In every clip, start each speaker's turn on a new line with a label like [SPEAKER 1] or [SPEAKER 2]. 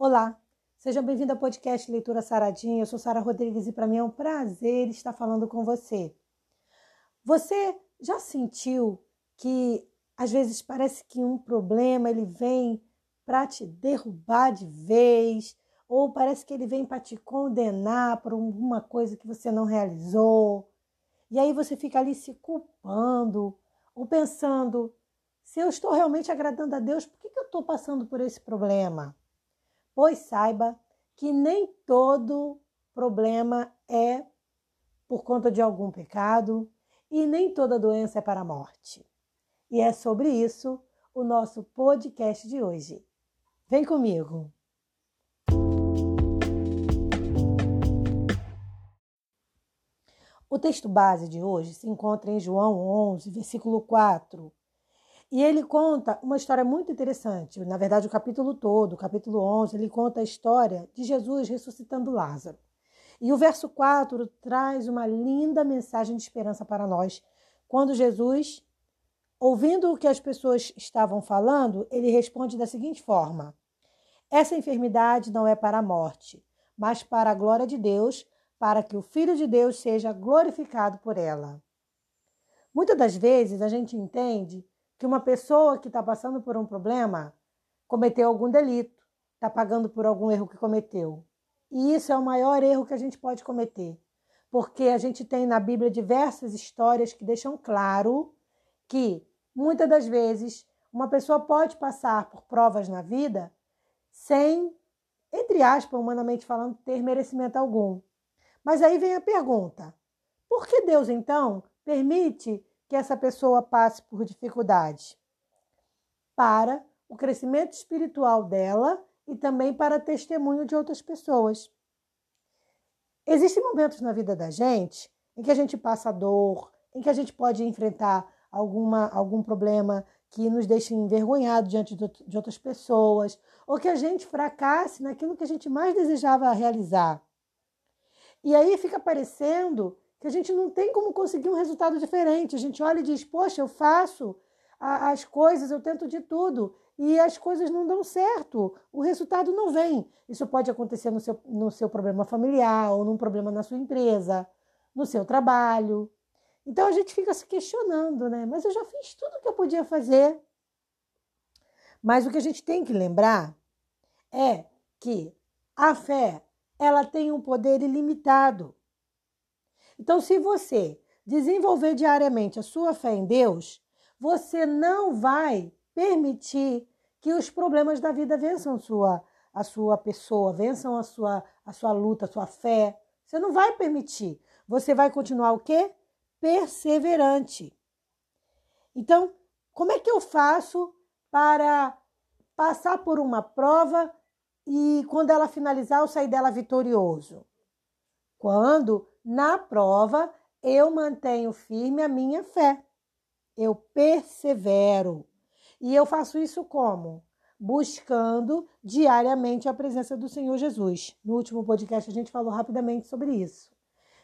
[SPEAKER 1] Olá, seja bem-vindo ao podcast Leitura Saradinha. Eu sou Sara Rodrigues e para mim é um prazer estar falando com você. Você já sentiu que às vezes parece que um problema ele vem para te derrubar de vez, ou parece que ele vem para te condenar por alguma coisa que você não realizou. E aí você fica ali se culpando ou pensando: se eu estou realmente agradando a Deus, por que, que eu estou passando por esse problema? Pois saiba que nem todo problema é por conta de algum pecado e nem toda doença é para a morte. E é sobre isso o nosso podcast de hoje. Vem comigo! O texto base de hoje se encontra em João 11, versículo 4. E ele conta uma história muito interessante. Na verdade, o capítulo todo, o capítulo 11, ele conta a história de Jesus ressuscitando Lázaro. E o verso 4 traz uma linda mensagem de esperança para nós. Quando Jesus, ouvindo o que as pessoas estavam falando, ele responde da seguinte forma: Essa enfermidade não é para a morte, mas para a glória de Deus para que o Filho de Deus seja glorificado por ela. Muitas das vezes a gente entende que uma pessoa que está passando por um problema cometeu algum delito, está pagando por algum erro que cometeu. E isso é o maior erro que a gente pode cometer, porque a gente tem na Bíblia diversas histórias que deixam claro que muitas das vezes uma pessoa pode passar por provas na vida sem, entre aspas, humanamente falando, ter merecimento algum. Mas aí vem a pergunta: por que Deus então permite que essa pessoa passe por dificuldade? Para o crescimento espiritual dela e também para testemunho de outras pessoas. Existem momentos na vida da gente em que a gente passa dor, em que a gente pode enfrentar alguma, algum problema que nos deixe envergonhado diante de outras pessoas, ou que a gente fracasse naquilo que a gente mais desejava realizar. E aí fica parecendo que a gente não tem como conseguir um resultado diferente. A gente olha e diz: Poxa, eu faço as coisas, eu tento de tudo e as coisas não dão certo, o resultado não vem. Isso pode acontecer no seu, no seu problema familiar, ou num problema na sua empresa, no seu trabalho. Então a gente fica se questionando, né? Mas eu já fiz tudo o que eu podia fazer. Mas o que a gente tem que lembrar é que a fé ela tem um poder ilimitado. Então, se você desenvolver diariamente a sua fé em Deus, você não vai permitir que os problemas da vida vençam sua, a sua pessoa, vençam a sua, a sua luta, a sua fé. Você não vai permitir. Você vai continuar o quê? Perseverante. Então, como é que eu faço para passar por uma prova e quando ela finalizar, eu sair dela vitorioso. Quando, na prova, eu mantenho firme a minha fé. Eu persevero. E eu faço isso como? Buscando diariamente a presença do Senhor Jesus. No último podcast, a gente falou rapidamente sobre isso.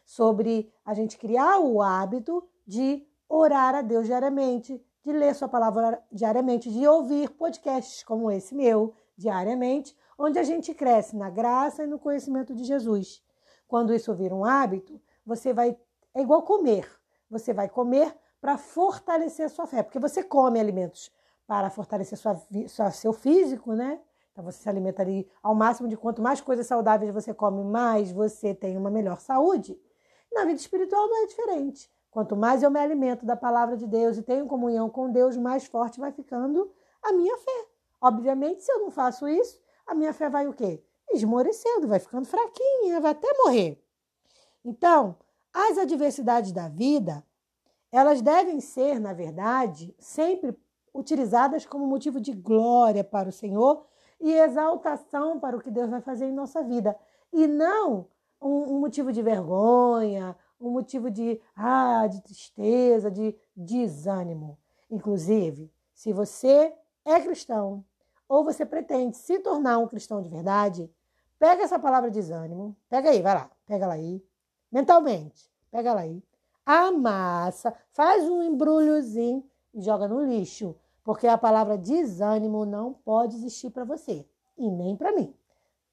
[SPEAKER 1] Sobre a gente criar o hábito de orar a Deus diariamente, de ler Sua palavra diariamente, de ouvir podcasts como esse meu diariamente, onde a gente cresce na graça e no conhecimento de Jesus. Quando isso vira um hábito, você vai. É igual comer. Você vai comer para fortalecer a sua fé, porque você come alimentos para fortalecer sua, sua, seu físico, né? Então você se alimenta ali ao máximo de quanto mais coisas saudáveis você come, mais você tem uma melhor saúde. Na vida espiritual não é diferente. Quanto mais eu me alimento da palavra de Deus e tenho comunhão com Deus, mais forte vai ficando a minha fé. Obviamente, se eu não faço isso, a minha fé vai o quê? Esmorecendo, vai ficando fraquinha, vai até morrer. Então, as adversidades da vida, elas devem ser, na verdade, sempre utilizadas como motivo de glória para o Senhor e exaltação para o que Deus vai fazer em nossa vida. E não um, um motivo de vergonha, um motivo de, ah, de tristeza, de desânimo. Inclusive, se você é cristão, ou você pretende se tornar um cristão de verdade, pega essa palavra desânimo, pega aí, vai lá, pega ela aí, mentalmente, pega ela aí, amassa, faz um embrulhozinho e joga no lixo, porque a palavra desânimo não pode existir para você e nem para mim.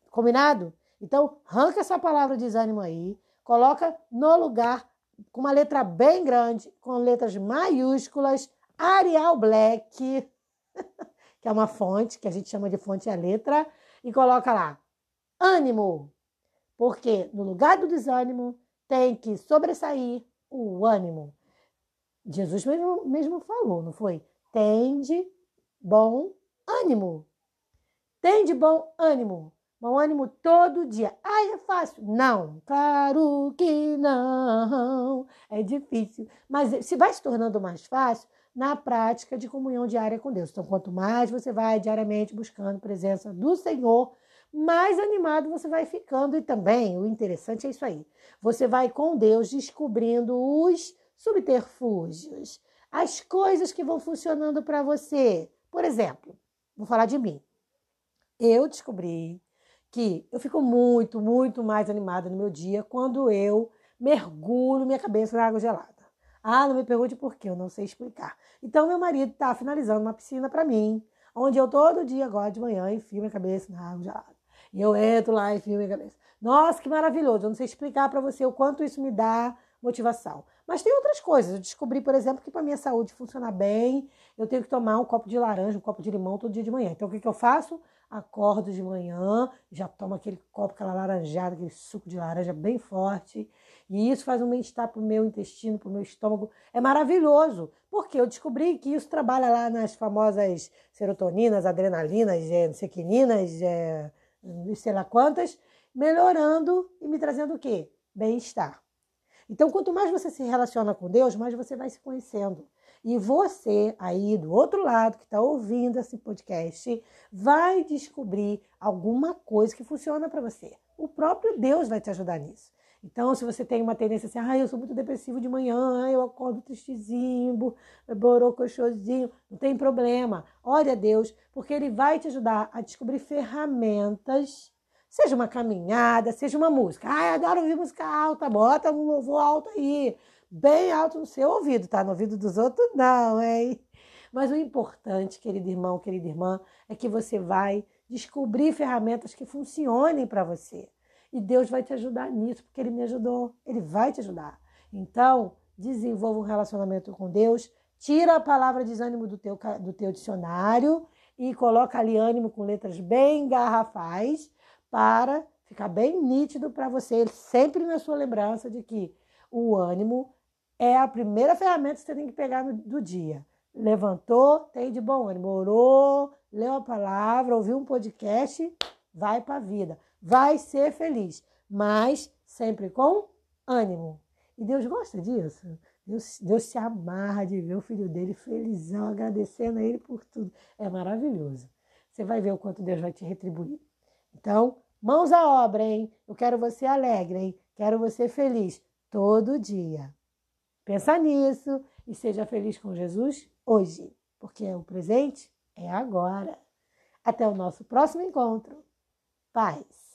[SPEAKER 1] Combinado? Então, arranca essa palavra desânimo aí, coloca no lugar com uma letra bem grande, com letras maiúsculas, Arial Black, que é uma fonte, que a gente chama de fonte a letra, e coloca lá, ânimo. Porque no lugar do desânimo tem que sobressair o ânimo. Jesus mesmo, mesmo falou, não foi? Tende bom ânimo. Tende bom ânimo. Bom ânimo todo dia. Ai, é fácil. Não, claro que não. É difícil. Mas se vai se tornando mais fácil na prática de comunhão diária com Deus. Então, quanto mais você vai diariamente buscando a presença do Senhor, mais animado você vai ficando. E também, o interessante é isso aí. Você vai com Deus descobrindo os subterfúgios, as coisas que vão funcionando para você. Por exemplo, vou falar de mim. Eu descobri que eu fico muito, muito mais animada no meu dia quando eu mergulho minha cabeça na água gelada. Ah, não me pergunte por quê, eu não sei explicar. Então, meu marido está finalizando uma piscina para mim, onde eu todo dia, agora de manhã, enfio minha cabeça na água gelada. E eu entro lá e enfio minha cabeça. Nossa, que maravilhoso! Eu não sei explicar para você o quanto isso me dá motivação. Mas tem outras coisas. Eu descobri, por exemplo, que para minha saúde funcionar bem, eu tenho que tomar um copo de laranja, um copo de limão todo dia de manhã. Então, o que, que eu faço? acordo de manhã, já tomo aquele copo, aquela laranjada, aquele suco de laranja bem forte. E isso faz um bem-estar para o meu intestino, para o meu estômago. É maravilhoso, porque eu descobri que isso trabalha lá nas famosas serotoninas, adrenalinas, é, sei é, sei lá quantas, melhorando e me trazendo o quê? Bem-estar. Então, quanto mais você se relaciona com Deus, mais você vai se conhecendo. E você aí do outro lado que está ouvindo esse podcast vai descobrir alguma coisa que funciona para você. O próprio Deus vai te ajudar nisso. Então, se você tem uma tendência assim, ah, eu sou muito depressivo de manhã, eu acordo tristezinho, borocochosinho, não tem problema. Ore a Deus, porque Ele vai te ajudar a descobrir ferramentas, seja uma caminhada, seja uma música. Ah, eu adoro ouvir música alta, bota um louvor alto aí bem alto no seu ouvido, tá? No ouvido dos outros, não, hein? Mas o importante, querido irmão, querida irmã, é que você vai descobrir ferramentas que funcionem para você. E Deus vai te ajudar nisso, porque Ele me ajudou. Ele vai te ajudar. Então, desenvolva um relacionamento com Deus, tira a palavra desânimo do teu, do teu dicionário e coloca ali ânimo com letras bem garrafais para ficar bem nítido para você, sempre na sua lembrança de que o ânimo é a primeira ferramenta que você tem que pegar no, do dia. Levantou, tem de bom ânimo, orou, leu a palavra, ouviu um podcast, vai para a vida. Vai ser feliz, mas sempre com ânimo. E Deus gosta disso. Deus, Deus se amarra de ver o filho dele felizão, agradecendo a ele por tudo. É maravilhoso. Você vai ver o quanto Deus vai te retribuir. Então, mãos à obra, hein? Eu quero você alegre, hein? Quero você feliz todo dia. Pensa nisso e seja feliz com Jesus hoje, porque o presente é agora. Até o nosso próximo encontro. Paz.